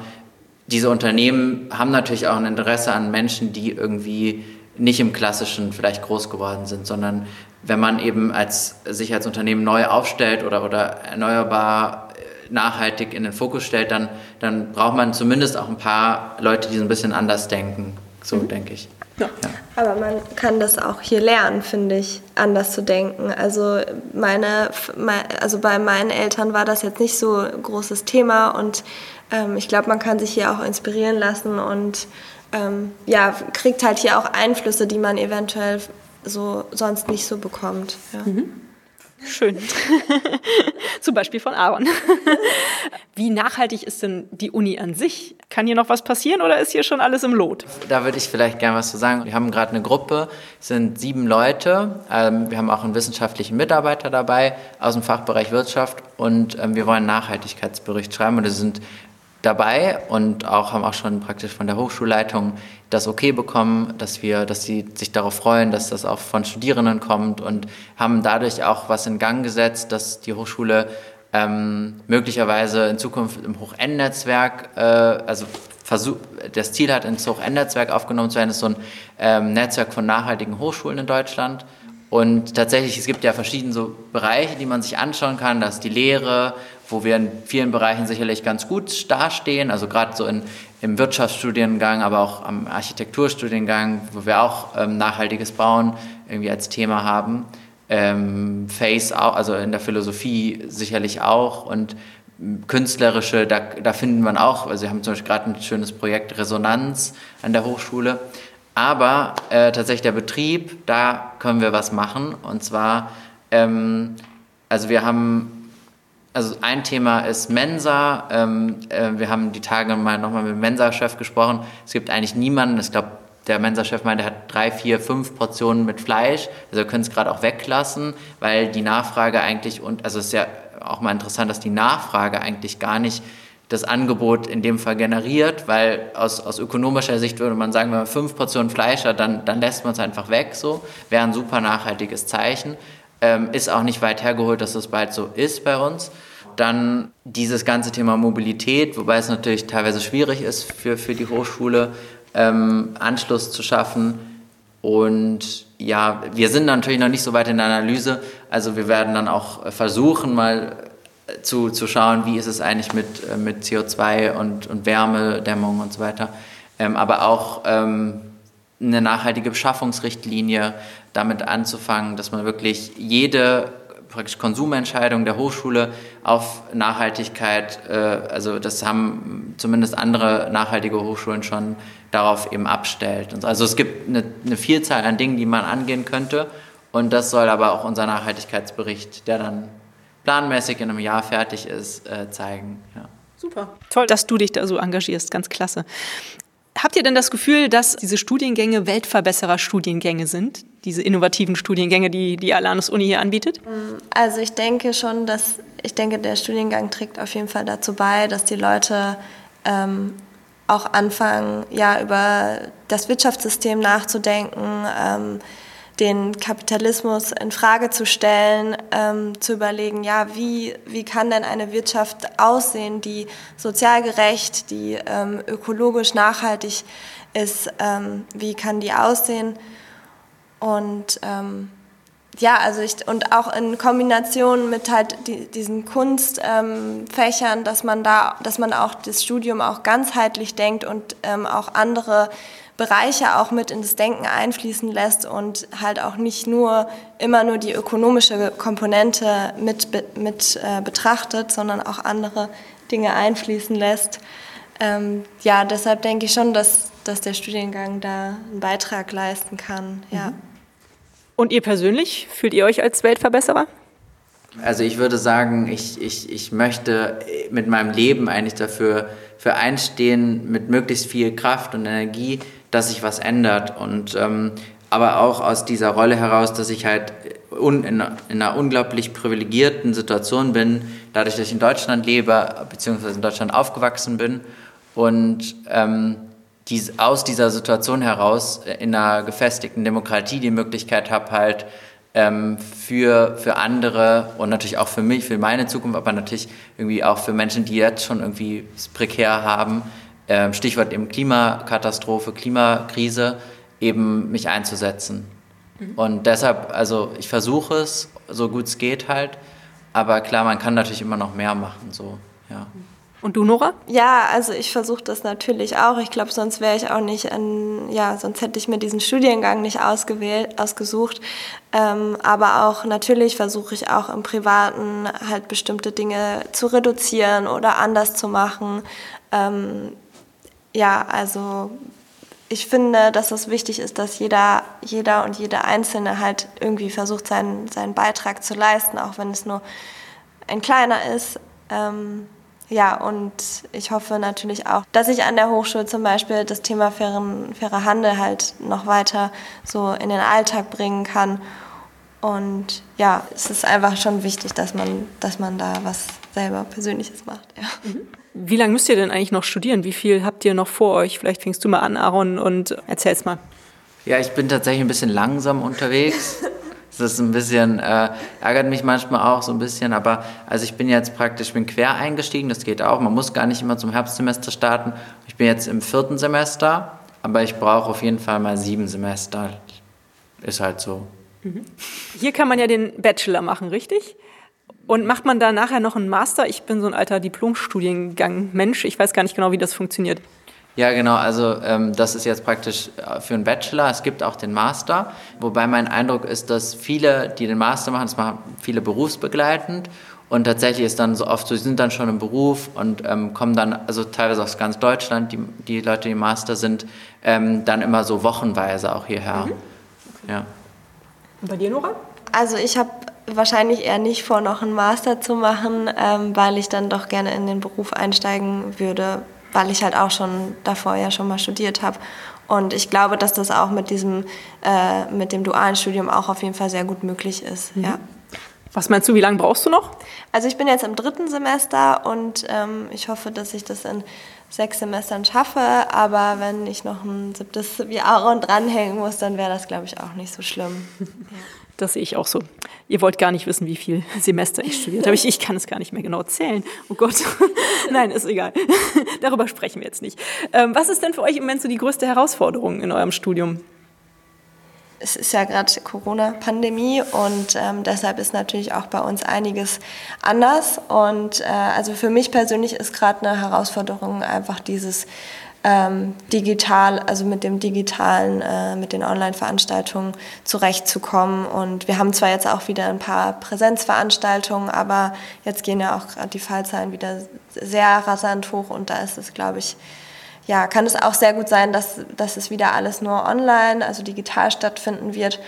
diese Unternehmen haben natürlich auch ein Interesse an Menschen, die irgendwie nicht im klassischen vielleicht groß geworden sind, sondern wenn man eben als, sich als Unternehmen neu aufstellt oder, oder erneuerbar äh, nachhaltig in den Fokus stellt, dann, dann braucht man zumindest auch ein paar Leute, die so ein bisschen anders denken. So mhm. denke ich. Ja. ja. Aber man kann das auch hier lernen, finde ich, anders zu denken. Also meine, also bei meinen Eltern war das jetzt nicht so ein großes Thema und ähm, ich glaube, man kann sich hier auch inspirieren lassen und ähm, ja, kriegt halt hier auch Einflüsse, die man eventuell so sonst nicht so bekommt. Ja. Mhm. Schön. (laughs) Zum Beispiel von Aaron. (laughs) Wie nachhaltig ist denn die Uni an sich? Kann hier noch was passieren oder ist hier schon alles im Lot? Da würde ich vielleicht gerne was zu sagen. Wir haben gerade eine Gruppe, es sind sieben Leute. Ähm, wir haben auch einen wissenschaftlichen Mitarbeiter dabei aus dem Fachbereich Wirtschaft und ähm, wir wollen einen Nachhaltigkeitsbericht schreiben und es sind dabei und auch haben auch schon praktisch von der Hochschulleitung das okay bekommen, dass wir, dass sie sich darauf freuen, dass das auch von Studierenden kommt und haben dadurch auch was in Gang gesetzt, dass die Hochschule ähm, möglicherweise in Zukunft im Hoch-N-Netzwerk, äh, also Versuch, das Ziel hat, ins Hoch-N-Netzwerk aufgenommen zu werden, das ist so ein ähm, Netzwerk von nachhaltigen Hochschulen in Deutschland. Und tatsächlich, es gibt ja verschiedene so Bereiche, die man sich anschauen kann. Da ist die Lehre wo wir in vielen Bereichen sicherlich ganz gut dastehen, also gerade so in, im Wirtschaftsstudiengang, aber auch am Architekturstudiengang, wo wir auch ähm, nachhaltiges Bauen irgendwie als Thema haben. Ähm, Face auch, also in der Philosophie sicherlich auch und künstlerische, da, da finden man auch, also wir haben zum Beispiel gerade ein schönes Projekt Resonanz an der Hochschule, aber äh, tatsächlich der Betrieb, da können wir was machen und zwar, ähm, also wir haben also ein Thema ist Mensa. Ähm, äh, wir haben die Tage mal nochmal mit dem Mensa-Chef gesprochen. Es gibt eigentlich niemanden, ich glaube, der Mensa-Chef meinte, er hat drei, vier, fünf Portionen mit Fleisch. Also wir können es gerade auch weglassen, weil die Nachfrage eigentlich, und also es ist ja auch mal interessant, dass die Nachfrage eigentlich gar nicht das Angebot in dem Fall generiert, weil aus, aus ökonomischer Sicht würde man sagen, wenn man fünf Portionen Fleisch hat, dann, dann lässt man es einfach weg. So wäre ein super nachhaltiges Zeichen. Ähm, ist auch nicht weit hergeholt, dass das bald so ist bei uns. Dann dieses ganze Thema Mobilität, wobei es natürlich teilweise schwierig ist für, für die Hochschule, ähm, Anschluss zu schaffen. Und ja, wir sind natürlich noch nicht so weit in der Analyse. Also wir werden dann auch versuchen, mal zu, zu schauen, wie ist es eigentlich mit, äh, mit CO2 und, und Wärmedämmung und so weiter. Ähm, aber auch ähm, eine nachhaltige Beschaffungsrichtlinie damit anzufangen, dass man wirklich jede praktisch Konsumentscheidung der Hochschule auf Nachhaltigkeit, äh, also das haben zumindest andere nachhaltige Hochschulen schon darauf eben abstellt. Also es gibt eine, eine Vielzahl an Dingen, die man angehen könnte und das soll aber auch unser Nachhaltigkeitsbericht, der dann planmäßig in einem Jahr fertig ist, äh, zeigen. Ja. Super. Toll, dass du dich da so engagierst. Ganz klasse. Habt ihr denn das Gefühl, dass diese Studiengänge Weltverbesserer-Studiengänge sind? Diese innovativen Studiengänge, die die Alanus Uni hier anbietet? Also ich denke schon, dass ich denke, der Studiengang trägt auf jeden Fall dazu bei, dass die Leute ähm, auch anfangen, ja, über das Wirtschaftssystem nachzudenken, ähm, den Kapitalismus in Frage zu stellen, ähm, zu überlegen, ja, wie, wie kann denn eine Wirtschaft aussehen, die sozial gerecht, die ähm, ökologisch nachhaltig ist, ähm, wie kann die aussehen? Und ähm, ja, also ich, und auch in Kombination mit halt die, diesen Kunstfächern, dass man da, dass man auch das Studium auch ganzheitlich denkt und ähm, auch andere Bereiche auch mit in das Denken einfließen lässt und halt auch nicht nur immer nur die ökonomische Komponente mit, mit äh, betrachtet, sondern auch andere Dinge einfließen lässt. Ähm, ja, deshalb denke ich schon, dass, dass der Studiengang da einen Beitrag leisten kann. Ja. Und ihr persönlich, fühlt ihr euch als Weltverbesserer? Also ich würde sagen, ich, ich, ich möchte mit meinem Leben eigentlich dafür für einstehen, mit möglichst viel Kraft und Energie dass sich was ändert. Und ähm, aber auch aus dieser Rolle heraus, dass ich halt in, in, einer unglaublich privilegierten Situation bin, dadurch, dass ich in Deutschland lebe, beziehungsweise in Deutschland aufgewachsen bin und ähm, dies, aus dieser Situation heraus in einer gefestigten Demokratie die Möglichkeit habe, halt ähm, für, für andere und natürlich auch für mich, für meine Zukunft, aber natürlich irgendwie auch für Menschen, die jetzt schon irgendwie es prekär haben, ähm, Stichwort eben Klimakatastrophe, Klimakrise, eben mich einzusetzen. Mhm. Und deshalb, also ich versuche es, so gut es geht halt, aber klar, man kann natürlich immer noch mehr machen, so, ja. Und du, Nora? Ja, also ich versuche das natürlich auch. Ich glaube, sonst wäre ich auch nicht an, ja, sonst hätte ich mir diesen Studiengang nicht ausgewählt, ausgesucht. Ähm, aber auch natürlich versuche ich auch im Privaten halt bestimmte Dinge zu reduzieren oder anders zu machen. Ähm, ja, also ich finde, dass es wichtig ist, dass jeder, jeder und jede Einzelne halt irgendwie versucht, seinen, seinen Beitrag zu leisten, auch wenn es nur ein kleiner ist. Ähm, ja, und ich hoffe natürlich auch, dass ich an der Hochschule zum Beispiel das Thema fairen, fairer Handel halt noch weiter so in den Alltag bringen kann. Und ja, es ist einfach schon wichtig, dass man, dass man da was selber Persönliches macht. Ja. Mhm. Wie lange müsst ihr denn eigentlich noch studieren? Wie viel habt ihr noch vor euch? Vielleicht fängst du mal an, Aaron, und erzähl's mal. Ja, ich bin tatsächlich ein bisschen langsam unterwegs. (laughs) Das ist ein bisschen, äh, ärgert mich manchmal auch so ein bisschen, aber also ich bin jetzt praktisch, bin quer eingestiegen, das geht auch. Man muss gar nicht immer zum Herbstsemester starten. Ich bin jetzt im vierten Semester, aber ich brauche auf jeden Fall mal sieben Semester. Ist halt so. Mhm. Hier kann man ja den Bachelor machen, richtig? Und macht man da nachher noch einen Master? Ich bin so ein alter Diplomstudiengang-Mensch. Ich weiß gar nicht genau, wie das funktioniert. Ja, genau. Also ähm, das ist jetzt praktisch äh, für einen Bachelor. Es gibt auch den Master. Wobei mein Eindruck ist, dass viele, die den Master machen, das machen viele berufsbegleitend. Und tatsächlich ist dann so oft so, sie sind dann schon im Beruf und ähm, kommen dann, also teilweise aus ganz Deutschland, die, die Leute, die im Master sind, ähm, dann immer so wochenweise auch hierher. Mhm. Okay. Ja. Und bei dir, Nora? Also ich habe wahrscheinlich eher nicht vor, noch einen Master zu machen, ähm, weil ich dann doch gerne in den Beruf einsteigen würde, weil ich halt auch schon davor ja schon mal studiert habe. Und ich glaube, dass das auch mit diesem, äh, mit dem dualen Studium auch auf jeden Fall sehr gut möglich ist. Mhm. Ja. Was meinst du, wie lange brauchst du noch? Also ich bin jetzt im dritten Semester und ähm, ich hoffe, dass ich das in sechs Semestern schaffe. Aber wenn ich noch ein siebtes Jahr dranhängen muss, dann wäre das, glaube ich, auch nicht so schlimm. (laughs) Ja. Das sehe ich auch so. Ihr wollt gar nicht wissen, wie viel Semester ich studiert habe. Ich, ich kann es gar nicht mehr genau zählen. Oh Gott. (laughs) Nein, ist egal. (laughs) Darüber sprechen wir jetzt nicht. Ähm, was ist denn für euch im Moment so die größte Herausforderung in eurem Studium? Es ist ja gerade Corona-Pandemie und ähm, deshalb ist natürlich auch bei uns einiges anders. Und äh, also für mich persönlich ist gerade eine Herausforderung einfach dieses ähm, digital, also mit dem digitalen, äh, mit den Online-Veranstaltungen zurechtzukommen. Und wir haben zwar jetzt auch wieder ein paar Präsenzveranstaltungen, aber jetzt gehen ja auch gerade die Fallzahlen wieder sehr rasant hoch und da ist es, glaube ich, ja, kann es auch sehr gut sein, dass, dass es wieder alles nur online, also digital stattfinden wird.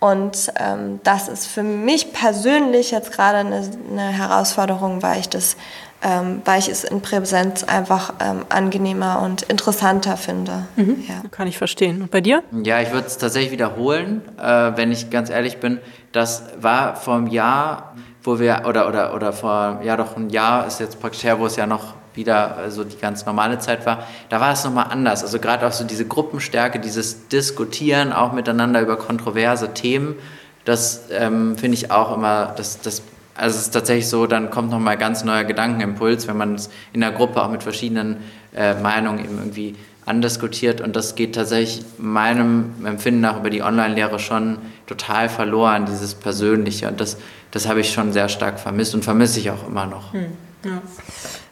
Und ähm, das ist für mich persönlich jetzt gerade eine, eine Herausforderung, weil ich das ähm, weil ich es in Präsenz einfach ähm, angenehmer und interessanter finde. Mhm. Ja. Kann ich verstehen. Und bei dir? Ja, ich würde es tatsächlich wiederholen, äh, wenn ich ganz ehrlich bin. Das war vor einem Jahr, wo wir, oder, oder, oder vor, ja doch ein Jahr ist jetzt praktisch her, wo es ja noch wieder so also die ganz normale Zeit war, da war es nochmal anders. Also gerade auch so diese Gruppenstärke, dieses Diskutieren auch miteinander über kontroverse Themen, das ähm, finde ich auch immer, das, das also es ist tatsächlich so, dann kommt nochmal ganz neuer Gedankenimpuls, wenn man es in der Gruppe auch mit verschiedenen äh, Meinungen eben irgendwie andiskutiert. Und das geht tatsächlich meinem Empfinden nach über die Online-Lehre schon total verloren, dieses Persönliche. Und das, das habe ich schon sehr stark vermisst und vermisse ich auch immer noch. Hm, ja.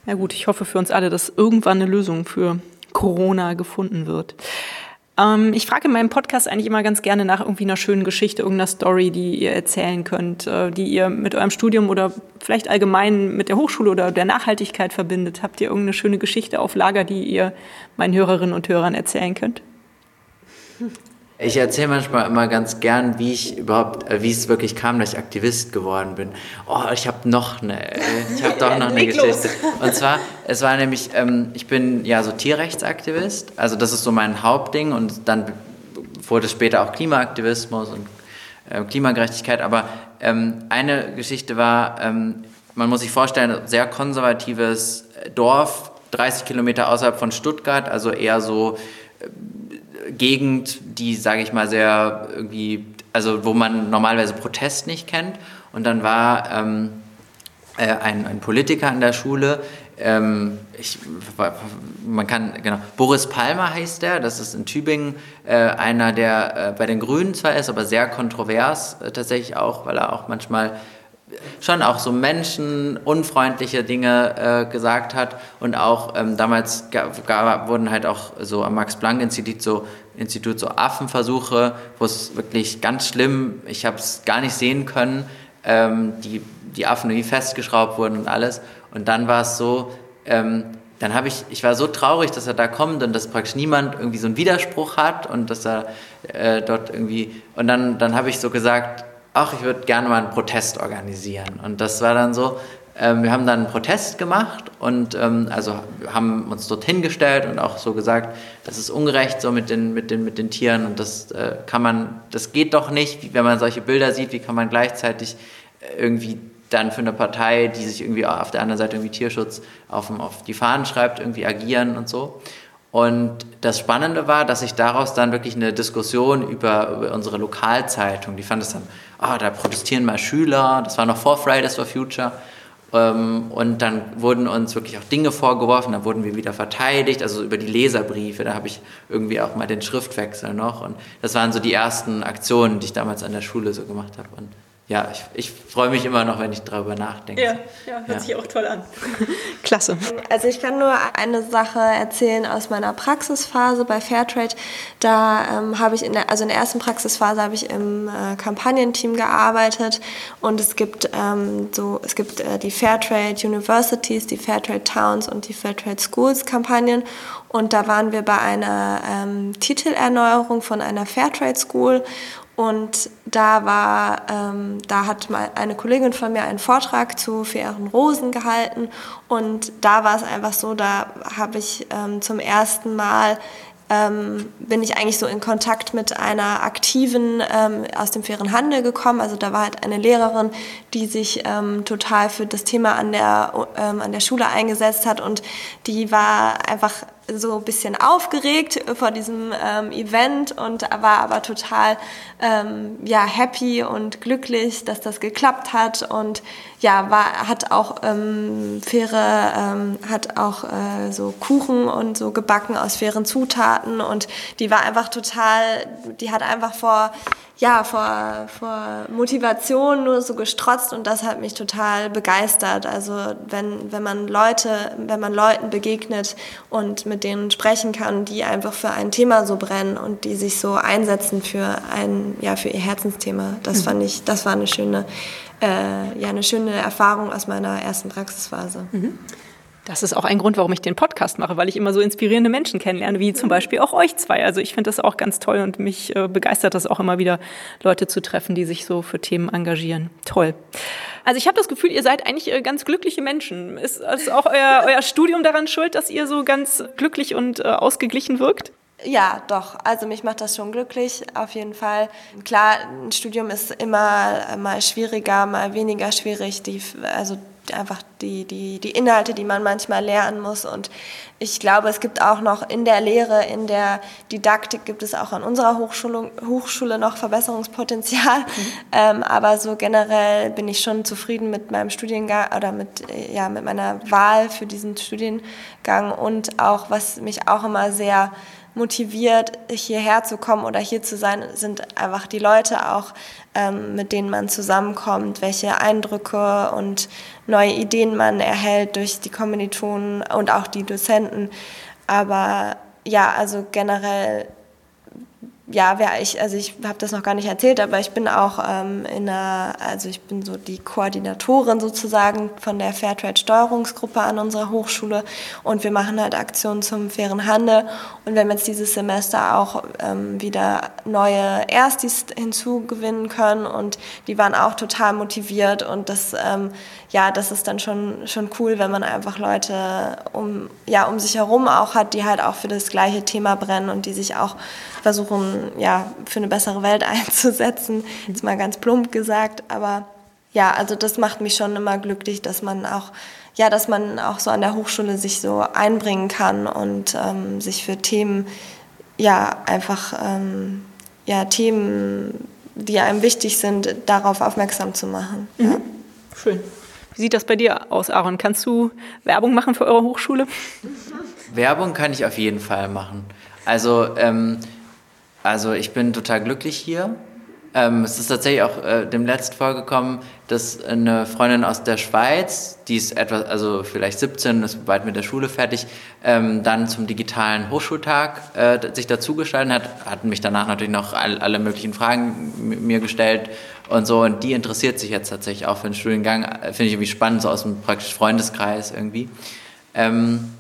ja gut, ich hoffe für uns alle, dass irgendwann eine Lösung für Corona gefunden wird. Ähm, ich frage in meinem Podcast eigentlich immer ganz gerne nach irgendwie einer schönen Geschichte, irgendeiner Story, die ihr erzählen könnt, äh, die ihr mit eurem Studium oder vielleicht allgemein mit der Hochschule oder der Nachhaltigkeit verbindet. Habt ihr irgendeine schöne Geschichte auf Lager, die ihr meinen Hörerinnen und Hörern erzählen könnt? Ich erzähle manchmal immer ganz gern, wie ich überhaupt, äh, wie es wirklich kam, dass ich Aktivist geworden bin. Oh, ich habe noch eine, ich habe doch noch (laughs) eine Geschichte. Und zwar, es war nämlich, ähm, ich bin ja so Tierrechtsaktivist, also das ist so mein Hauptding und dann wurde es später auch Klimaaktivismus und äh, Klimagerechtigkeit. Aber ähm, eine Geschichte war, ähm, man muss sich vorstellen, sehr konservatives Dorf, 30 Kilometer außerhalb von Stuttgart, also eher so äh, Gegend, die, sage ich mal, sehr irgendwie, also wo man normalerweise Protest nicht kennt. Und dann war ähm, äh, ein, ein, Politiker an der Schule, ähm, ich, man kann, genau, Boris Palmer heißt der, das ist in Tübingen äh, einer, der äh, bei den Grünen zwar ist, aber sehr kontrovers äh, tatsächlich auch, weil er auch manchmal schon auch so menschenunfreundliche Dinge äh, gesagt hat. Und auch ähm, damals wurden halt auch so am Max-Planck-Institut so, Institut so Affenversuche, wo es wirklich ganz schlimm, ich habe es gar nicht sehen können, ähm, die, die Affen irgendwie festgeschraubt wurden und alles. Und dann war es so, ähm, dann habe ich, ich war so traurig, dass er da kommt und dass praktisch niemand irgendwie so einen Widerspruch hat und dass er äh, dort irgendwie, und dann, dann habe ich so gesagt, ach, ich würde gerne mal einen Protest organisieren. Und das war dann so, ähm, wir haben dann einen Protest gemacht und ähm, also haben uns dort hingestellt und auch so gesagt, das ist ungerecht so mit den, mit den, mit den Tieren und das äh, kann man, das geht doch nicht, wenn man solche Bilder sieht, wie kann man gleichzeitig irgendwie dann für eine Partei, die sich irgendwie auf der anderen Seite irgendwie Tierschutz auf, auf die Fahnen schreibt, irgendwie agieren und so. Und das Spannende war, dass sich daraus dann wirklich eine Diskussion über, über unsere Lokalzeitung, die fand es dann, ah, da protestieren mal Schüler, das war noch vor Fridays for Future. Ähm, und dann wurden uns wirklich auch Dinge vorgeworfen, dann wurden wir wieder verteidigt, also über die Leserbriefe, da habe ich irgendwie auch mal den Schriftwechsel noch. Und das waren so die ersten Aktionen, die ich damals an der Schule so gemacht habe. Ja, ich, ich freue mich immer noch, wenn ich darüber nachdenke. Ja, ja hört ja. sich auch toll an. (laughs) Klasse. Also ich kann nur eine Sache erzählen aus meiner Praxisphase bei Fairtrade. Da ähm, habe ich in der, also in der ersten Praxisphase habe ich im äh, Kampagnenteam gearbeitet und es gibt ähm, so, es gibt äh, die Fairtrade Universities, die Fairtrade Towns und die Fairtrade Schools Kampagnen und da waren wir bei einer ähm, Titelerneuerung von einer Fairtrade School und da war, ähm, da hat mal eine Kollegin von mir einen Vortrag zu fairen Rosen gehalten. Und da war es einfach so, da habe ich ähm, zum ersten Mal ähm, bin ich eigentlich so in Kontakt mit einer aktiven ähm, aus dem fairen Handel gekommen. Also da war halt eine Lehrerin, die sich ähm, total für das Thema an der, ähm, an der Schule eingesetzt hat und die war einfach so ein bisschen aufgeregt vor diesem ähm, Event und war aber total ähm, ja, happy und glücklich, dass das geklappt hat und ja, war, hat auch ähm, faire, ähm, hat auch äh, so Kuchen und so gebacken aus fairen Zutaten und die war einfach total, die hat einfach vor ja, vor, vor Motivation nur so gestrotzt und das hat mich total begeistert. Also wenn, wenn man Leute, wenn man Leuten begegnet und mit denen sprechen kann, die einfach für ein Thema so brennen und die sich so einsetzen für ein, ja, für ihr Herzensthema, das mhm. fand ich, das war eine schöne, äh, ja, eine schöne Erfahrung aus meiner ersten Praxisphase. Mhm. Das ist auch ein Grund, warum ich den Podcast mache, weil ich immer so inspirierende Menschen kennenlerne, wie zum Beispiel auch euch zwei. Also ich finde das auch ganz toll und mich äh, begeistert das auch immer wieder, Leute zu treffen, die sich so für Themen engagieren. Toll. Also ich habe das Gefühl, ihr seid eigentlich äh, ganz glückliche Menschen. Ist, ist auch euer, (laughs) euer Studium daran schuld, dass ihr so ganz glücklich und äh, ausgeglichen wirkt? Ja, doch. Also mich macht das schon glücklich, auf jeden Fall. Klar, ein Studium ist immer mal schwieriger, mal weniger schwierig. Die, also einfach die, die, die Inhalte, die man manchmal lernen muss. Und ich glaube, es gibt auch noch in der Lehre, in der Didaktik gibt es auch an unserer Hochschule, Hochschule noch Verbesserungspotenzial. Mhm. (laughs) Ähm, aber so generell bin ich schon zufrieden mit meinem Studiengang oder mit, ja, mit meiner Wahl für diesen Studiengang und auch, was mich auch immer sehr motiviert, hierher zu kommen oder hier zu sein, sind einfach die Leute auch, ähm, mit denen man zusammenkommt, welche Eindrücke und neue Ideen man erhält durch die Kommilitonen und auch die Dozenten. Aber ja, also generell ja, wer ich, also ich habe das noch gar nicht erzählt, aber ich bin auch ähm, in einer, also ich bin so die Koordinatorin sozusagen von der Fairtrade Steuerungsgruppe an unserer Hochschule. Und wir machen halt Aktionen zum fairen Handel. Und wir haben jetzt dieses Semester auch ähm, wieder neue Erstis hinzugewinnen können. Und die waren auch total motiviert. Und das, ähm, ja, das ist dann schon, schon cool, wenn man einfach Leute um, ja, um sich herum auch hat, die halt auch für das gleiche Thema brennen und die sich auch versuchen, ja, für eine bessere Welt (laughs) einzusetzen. Jetzt mal ganz plump gesagt, aber ja, also das macht mich schon immer glücklich, dass man auch, ja, dass man auch so an der Hochschule sich so einbringen kann und ähm, sich für Themen, ja, einfach, ähm, ja, Themen, die einem wichtig sind, darauf aufmerksam zu machen. Mhm. Ja. Schön. Wie sieht das bei dir aus, Aaron? Kannst du Werbung machen für eure Hochschule? Werbung kann ich auf jeden Fall machen. Also ähm, also ich bin total glücklich hier. Ähm, es ist tatsächlich auch äh, dem letzt vorgekommen, dass eine Freundin aus der Schweiz, die ist etwas, also vielleicht 17, ist bald mit der Schule fertig, ähm, dann zum digitalen Hochschultag äh, sich dazugeschaltet hat, hat mich danach natürlich noch all, alle möglichen Fragen mir gestellt und so. Und die interessiert sich jetzt tatsächlich auch für den Studiengang. Finde ich irgendwie spannend, so aus dem praktisch Freundeskreis irgendwie. Ähm,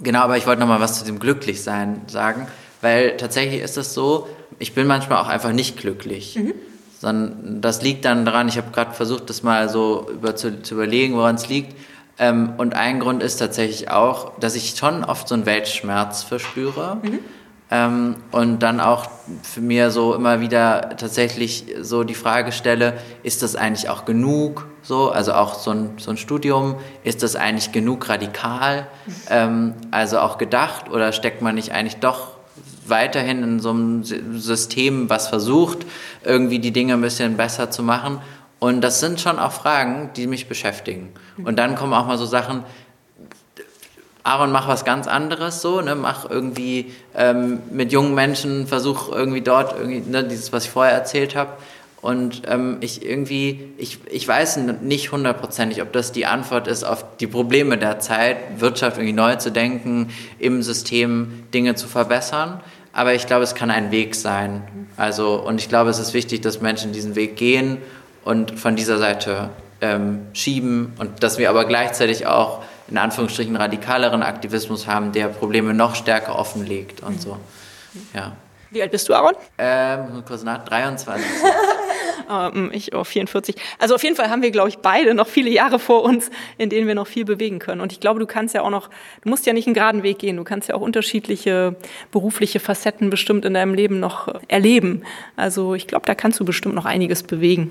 genau, aber ich wollte noch mal was zu dem Glücklichsein sagen. Weil tatsächlich ist es so, ich bin manchmal auch einfach nicht glücklich. Mhm. Sondern das liegt dann daran, ich habe gerade versucht, das mal so über, zu, zu überlegen, woran es liegt. Ähm, und ein Grund ist tatsächlich auch, dass ich schon oft so einen Weltschmerz verspüre. Mhm. Ähm, und dann auch für mir so immer wieder tatsächlich so die Frage stelle, ist das eigentlich auch genug? So, also auch so ein, so ein Studium, ist das eigentlich genug radikal? Mhm. (laughs) Ähm, also auch gedacht oder steckt man nicht eigentlich doch weiterhin in so einem System, was versucht, irgendwie die Dinge ein bisschen besser zu machen. Und das sind schon auch Fragen, die mich beschäftigen. Und dann kommen auch mal so Sachen, Aaron, mach was ganz anderes so, ne? mach irgendwie ähm, mit jungen Menschen, versuch irgendwie dort, irgendwie, ne, dieses, was ich vorher erzählt habe. Und ähm, ich irgendwie, ich, ich weiß nicht hundertprozentig, ob das die Antwort ist auf die Probleme der Zeit, Wirtschaft irgendwie neu zu denken, im System Dinge zu verbessern. Aber ich glaube, es kann ein Weg sein. Also, und ich glaube, es ist wichtig, dass Menschen diesen Weg gehen und von dieser Seite ähm, schieben und dass wir aber gleichzeitig auch in Anführungsstrichen radikaleren Aktivismus haben, der Probleme noch stärker offenlegt und so. Ja. Wie alt bist du, Aaron? Ähm, kurz nach 23. (laughs) ähm, ich auf 44. Also auf jeden Fall haben wir, glaube ich, beide noch viele Jahre vor uns, in denen wir noch viel bewegen können. Und ich glaube, du kannst ja auch noch, du musst ja nicht einen geraden Weg gehen. Du kannst ja auch unterschiedliche berufliche Facetten bestimmt in deinem Leben noch erleben. Also ich glaube, da kannst du bestimmt noch einiges bewegen.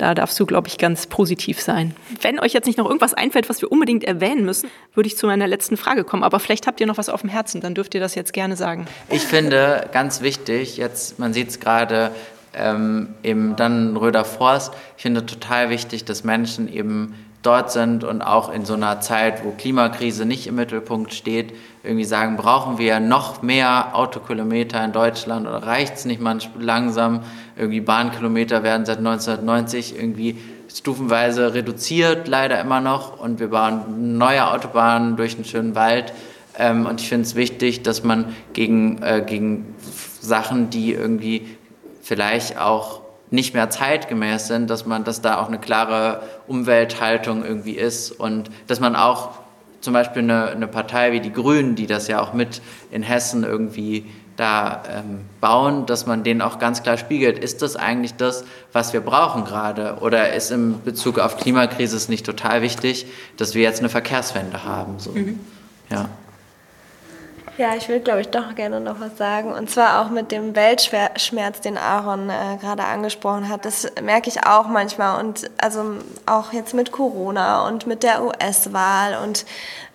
Da darfst du, glaube ich, ganz positiv sein. Wenn euch jetzt nicht noch irgendwas einfällt, was wir unbedingt erwähnen müssen, würde ich zu meiner letzten Frage kommen. Aber vielleicht habt ihr noch was auf dem Herzen, dann dürft ihr das jetzt gerne sagen. Ich finde ganz wichtig, jetzt, man sieht es gerade ähm, im Dannenröder Forst, ich finde total wichtig, dass Menschen eben dort sind und auch in so einer Zeit, wo Klimakrise nicht im Mittelpunkt steht, irgendwie sagen, brauchen wir noch mehr Autokilometer in Deutschland oder reicht es nicht manchmal langsam? Irgendwie Bahnkilometer werden seit 1990 irgendwie stufenweise reduziert, leider immer noch. Und wir bauen neue Autobahnen durch einen schönen Wald. Ähm, und ich finde es wichtig, dass man gegen, äh, gegen Sachen, die irgendwie vielleicht auch nicht mehr zeitgemäß sind, dass man, dass da auch eine klare Umwelthaltung irgendwie ist und dass man auch zum Beispiel eine, eine Partei wie die Grünen, die das ja auch mit in Hessen irgendwie da ähm, bauen, dass man denen auch ganz klar spiegelt, ist das eigentlich das, was wir brauchen gerade? Oder ist im Bezug auf Klimakrise es nicht total wichtig, dass wir jetzt eine Verkehrswende haben? So. Mhm. Ja. Ja, ich will, glaube ich, doch gerne noch was sagen. Und zwar auch mit dem Weltschmerz, den Aaron äh, gerade angesprochen hat. Das merke ich auch manchmal. Und also auch jetzt mit Corona und mit der US-Wahl. Und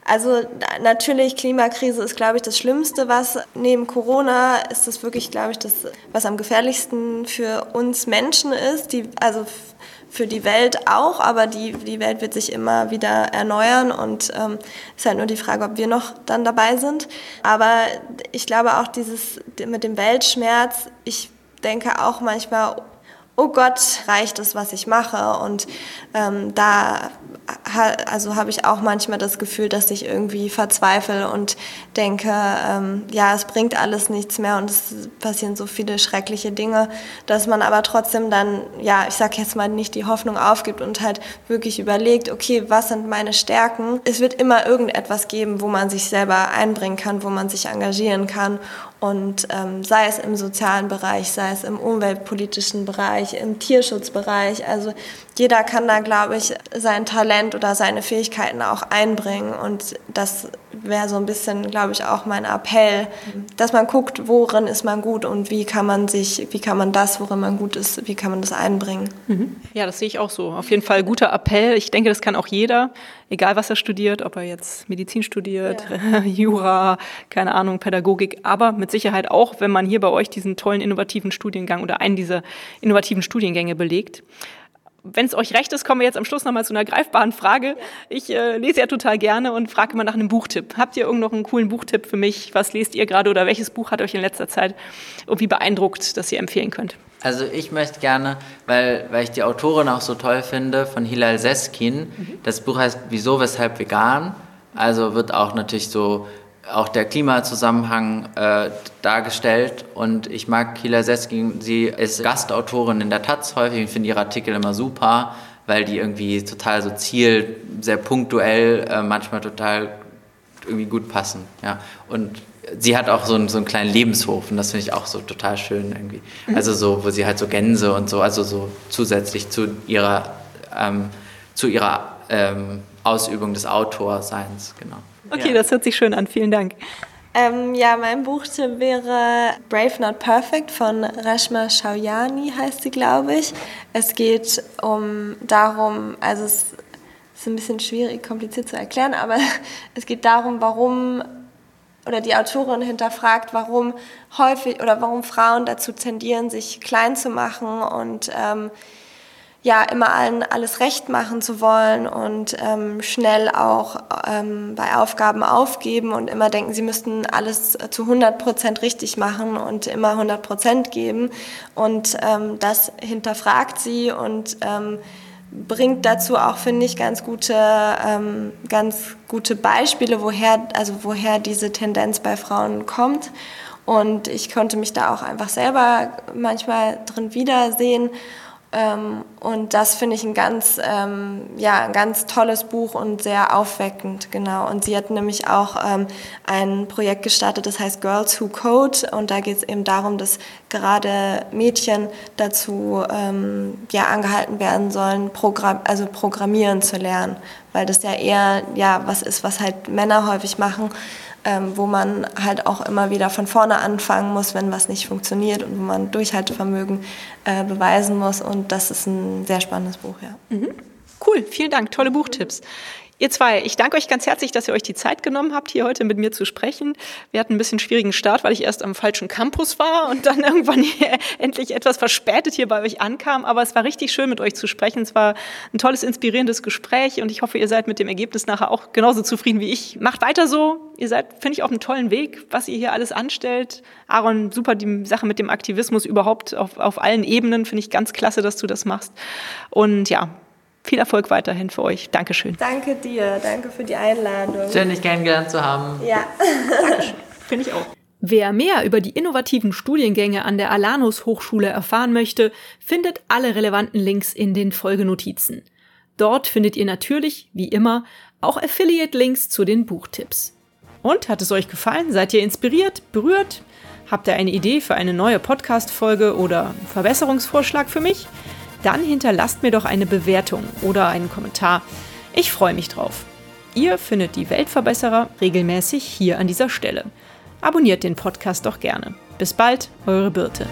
also natürlich, Klimakrise ist, glaube ich, das Schlimmste, was neben Corona ist das wirklich, glaube ich, das, was am gefährlichsten für uns Menschen ist. Die, also für die Welt auch, aber die, die Welt wird sich immer wieder erneuern und ähm, ist halt nur die Frage, ob wir noch dann dabei sind. Aber ich glaube auch dieses mit dem Weltschmerz, ich denke auch manchmal, oh Gott, reicht es, was ich mache? Und ähm, da also habe ich auch manchmal das Gefühl, dass ich irgendwie verzweifle und denke, ähm, ja, es bringt alles nichts mehr und es passieren so viele schreckliche Dinge, dass man aber trotzdem dann, ja, ich sage jetzt mal nicht die Hoffnung aufgibt und halt wirklich überlegt, okay, was sind meine Stärken? Es wird immer irgendetwas geben, wo man sich selber einbringen kann, wo man sich engagieren kann und ähm, sei es im sozialen Bereich, sei es im umweltpolitischen Bereich, im Tierschutzbereich. Also jeder kann da, glaube ich, sein Talent oder seine Fähigkeiten auch einbringen. Und das wäre so ein bisschen, glaube ich, auch mein Appell, dass man guckt, worin ist man gut und wie kann man sich, wie kann man das, worin man gut ist, wie kann man das einbringen. Mhm. Ja, das sehe ich auch so. Auf jeden Fall guter Appell. Ich denke, das kann auch jeder, egal was er studiert, ob er jetzt Medizin studiert, ja. (laughs) Jura, keine Ahnung, Pädagogik, aber mit Sicherheit auch, wenn man hier bei euch diesen tollen innovativen Studiengang oder einen dieser innovativen Studiengänge belegt wenn es euch recht ist, kommen wir jetzt am Schluss nochmal zu einer greifbaren Frage. Ich äh, lese ja total gerne und frage immer nach einem Buchtipp. Habt ihr irgend noch einen coolen Buchtipp für mich? Was lest ihr gerade oder welches Buch hat euch in letzter Zeit irgendwie beeindruckt, das ihr empfehlen könnt? Also ich möchte gerne, weil, weil ich die Autorin auch so toll finde, von Hilal Seskin. Mhm. Das Buch heißt Wieso, weshalb vegan? Also wird auch natürlich so auch der Klimazusammenhang äh, dargestellt. Und ich mag Kila Seskin, sie ist Gastautorin in der Taz häufig. Ich finde ihre Artikel immer super, weil die irgendwie total so ziel, sehr punktuell, äh, manchmal total irgendwie gut passen. Ja. Und sie hat auch so einen, so einen kleinen Lebenshof und das finde ich auch so total schön irgendwie. Mhm. Also so, wo sie halt so Gänse und so, also so zusätzlich zu ihrer, ähm, zu ihrer ähm, Ausübung des Autorseins, genau. Okay, ja. das hört sich schön an. Vielen Dank. Ähm, ja, mein Buchtipp wäre Brave Not Perfect von Reshma Shawyani, heißt sie, glaube ich. Es geht um darum, also es ist ein bisschen schwierig, kompliziert zu erklären, aber (laughs) es geht darum, warum oder die Autorin hinterfragt, warum häufig oder warum Frauen dazu tendieren, sich klein zu machen und ähm, ja, immer allen alles recht machen zu wollen und ähm, schnell auch ähm, bei Aufgaben aufgeben und immer denken, sie müssten alles zu 100 Prozent richtig machen und immer 100 Prozent geben. Und ähm, das hinterfragt sie und ähm, bringt dazu auch, finde ich, ganz gute, ähm, ganz gute Beispiele, woher, also woher diese Tendenz bei Frauen kommt. Und ich konnte mich da auch einfach selber manchmal drin wiedersehen. Ähm, und das finde ich ein ganz, ähm, ja, ein ganz tolles Buch und sehr aufweckend, genau. Und sie hat nämlich auch ähm, ein Projekt gestartet, das heißt Girls Who Code. Und da geht es eben darum, dass gerade Mädchen dazu ähm, ja, angehalten werden sollen, Programm, also Programmieren zu lernen. Weil das ja eher ja, was ist, was halt Männer häufig machen ähm, wo man halt auch immer wieder von vorne anfangen muss, wenn was nicht funktioniert und wo man Durchhaltevermögen äh, beweisen muss. Und das ist ein sehr spannendes Buch, ja. Mhm. Cool, vielen Dank, tolle Buchtipps. Ihr zwei, ich danke euch ganz herzlich, dass ihr euch die Zeit genommen habt, hier heute mit mir zu sprechen. Wir hatten ein bisschen schwierigen Start, weil ich erst am falschen Campus war und dann (laughs) irgendwann endlich etwas verspätet hier bei euch ankam. Aber es war richtig schön, mit euch zu sprechen. Es war ein tolles, inspirierendes Gespräch und ich hoffe, ihr seid mit dem Ergebnis nachher auch genauso zufrieden wie ich. Macht weiter so. Ihr seid, finde ich, auf einem tollen Weg, was ihr hier alles anstellt. Aaron, super die Sache mit dem Aktivismus überhaupt auf, auf allen Ebenen. Finde ich ganz klasse, dass du das machst. Und ja, viel Erfolg weiterhin für euch. Dankeschön. Danke dir. Danke für die Einladung. Schön, dich kennengelernt zu haben. Ja. Dankeschön. Finde ich auch. Wer mehr über die innovativen Studiengänge an der Alanus Hochschule erfahren möchte, findet alle relevanten Links in den Folgenotizen. Dort findet ihr natürlich, wie immer, auch Affiliate-Links zu den Buchtipps. Und hat es euch gefallen? Seid ihr inspiriert, berührt? Habt ihr eine Idee für eine neue Podcast-Folge oder Verbesserungsvorschlag für mich? Dann hinterlasst mir doch eine Bewertung oder einen Kommentar. Ich freue mich drauf. Ihr findet die Weltverbesserer regelmäßig hier an dieser Stelle. Abonniert den Podcast doch gerne. Bis bald, eure Birte.